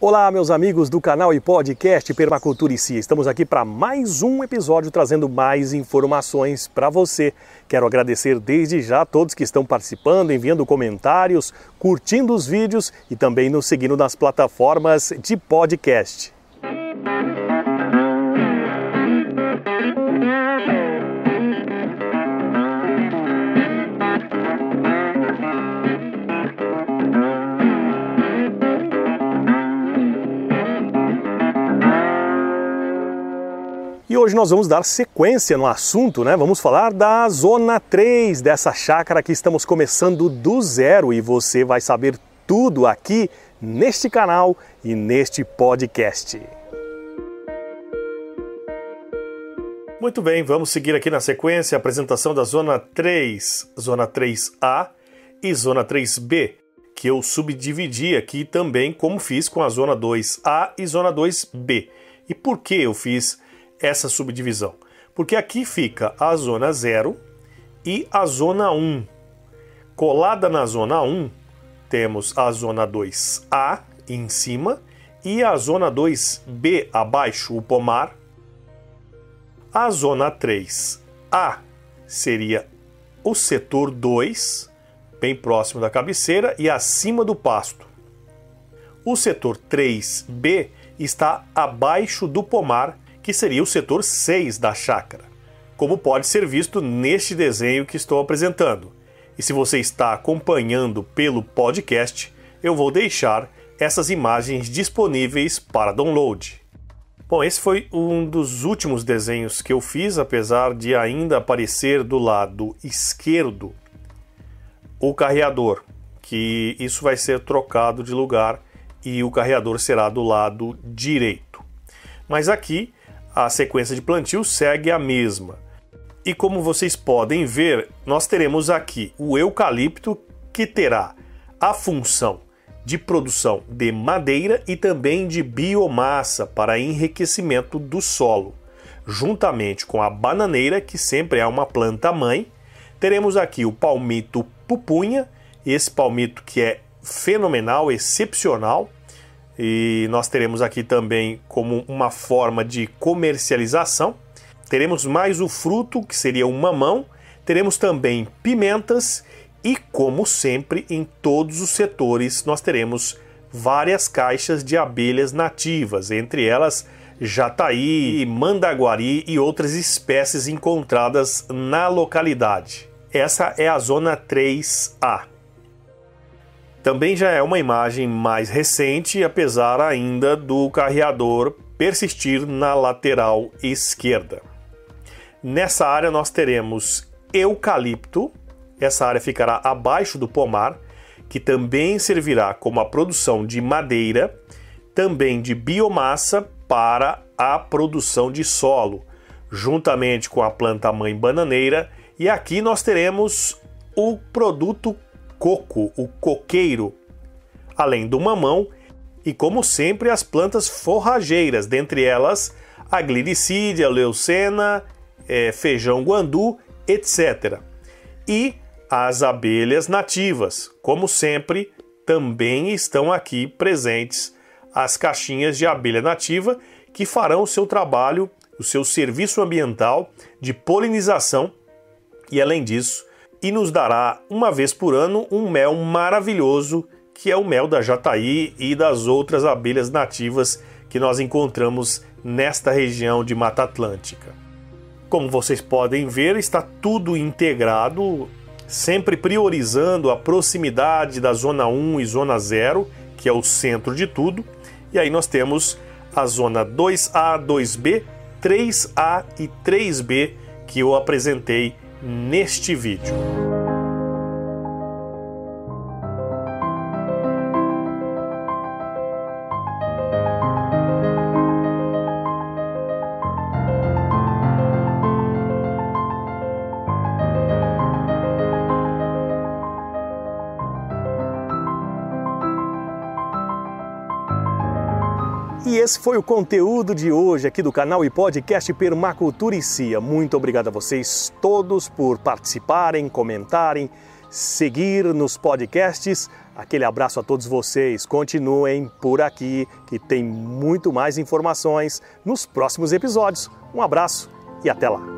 Olá, meus amigos do canal e podcast Permacultura e Cia. Estamos aqui para mais um episódio trazendo mais informações para você. Quero agradecer desde já a todos que estão participando, enviando comentários, curtindo os vídeos e também nos seguindo nas plataformas de podcast. Hoje nós vamos dar sequência no assunto, né? Vamos falar da zona 3 dessa chácara que estamos começando do zero e você vai saber tudo aqui neste canal e neste podcast. Muito bem, vamos seguir aqui na sequência a apresentação da zona 3, zona 3A e zona 3B, que eu subdividi aqui também como fiz com a zona 2A e zona 2B. E por que eu fiz essa subdivisão? Porque aqui fica a zona 0 e a zona 1. Colada na zona 1, temos a zona 2A em cima e a zona 2B abaixo, o pomar. A zona 3A seria o setor 2, bem próximo da cabeceira e acima do pasto. O setor 3B está abaixo do pomar que seria o setor 6 da chácara, como pode ser visto neste desenho que estou apresentando. E se você está acompanhando pelo podcast, eu vou deixar essas imagens disponíveis para download. Bom, esse foi um dos últimos desenhos que eu fiz, apesar de ainda aparecer do lado esquerdo o carreador, que isso vai ser trocado de lugar e o carreador será do lado direito. Mas aqui a sequência de plantio segue a mesma. E como vocês podem ver, nós teremos aqui o eucalipto que terá a função de produção de madeira e também de biomassa para enriquecimento do solo. Juntamente com a bananeira, que sempre é uma planta mãe, teremos aqui o palmito pupunha, esse palmito que é fenomenal, excepcional, e nós teremos aqui também como uma forma de comercialização. Teremos mais o fruto, que seria um mamão. Teremos também pimentas e, como sempre, em todos os setores nós teremos várias caixas de abelhas nativas, entre elas jataí, mandaguari e outras espécies encontradas na localidade. Essa é a zona 3A. Também já é uma imagem mais recente, apesar ainda do carreador persistir na lateral esquerda. Nessa área nós teremos eucalipto, essa área ficará abaixo do pomar, que também servirá como a produção de madeira, também de biomassa para a produção de solo, juntamente com a planta mãe bananeira, e aqui nós teremos o produto coco, o coqueiro, além do mamão e, como sempre, as plantas forrageiras, dentre elas a glicídia, leucena, é, feijão guandu, etc. E as abelhas nativas, como sempre, também estão aqui presentes as caixinhas de abelha nativa que farão o seu trabalho, o seu serviço ambiental de polinização e, além disso, e nos dará uma vez por ano um mel maravilhoso, que é o mel da jataí e das outras abelhas nativas que nós encontramos nesta região de Mata Atlântica. Como vocês podem ver, está tudo integrado, sempre priorizando a proximidade da zona 1 e zona 0, que é o centro de tudo. E aí nós temos a zona 2A, 2B, 3A e 3B que eu apresentei neste vídeo. Esse foi o conteúdo de hoje aqui do canal e podcast Permacultura e Cia. Muito obrigado a vocês todos por participarem, comentarem, seguir nos podcasts. Aquele abraço a todos vocês. Continuem por aqui que tem muito mais informações nos próximos episódios. Um abraço e até lá.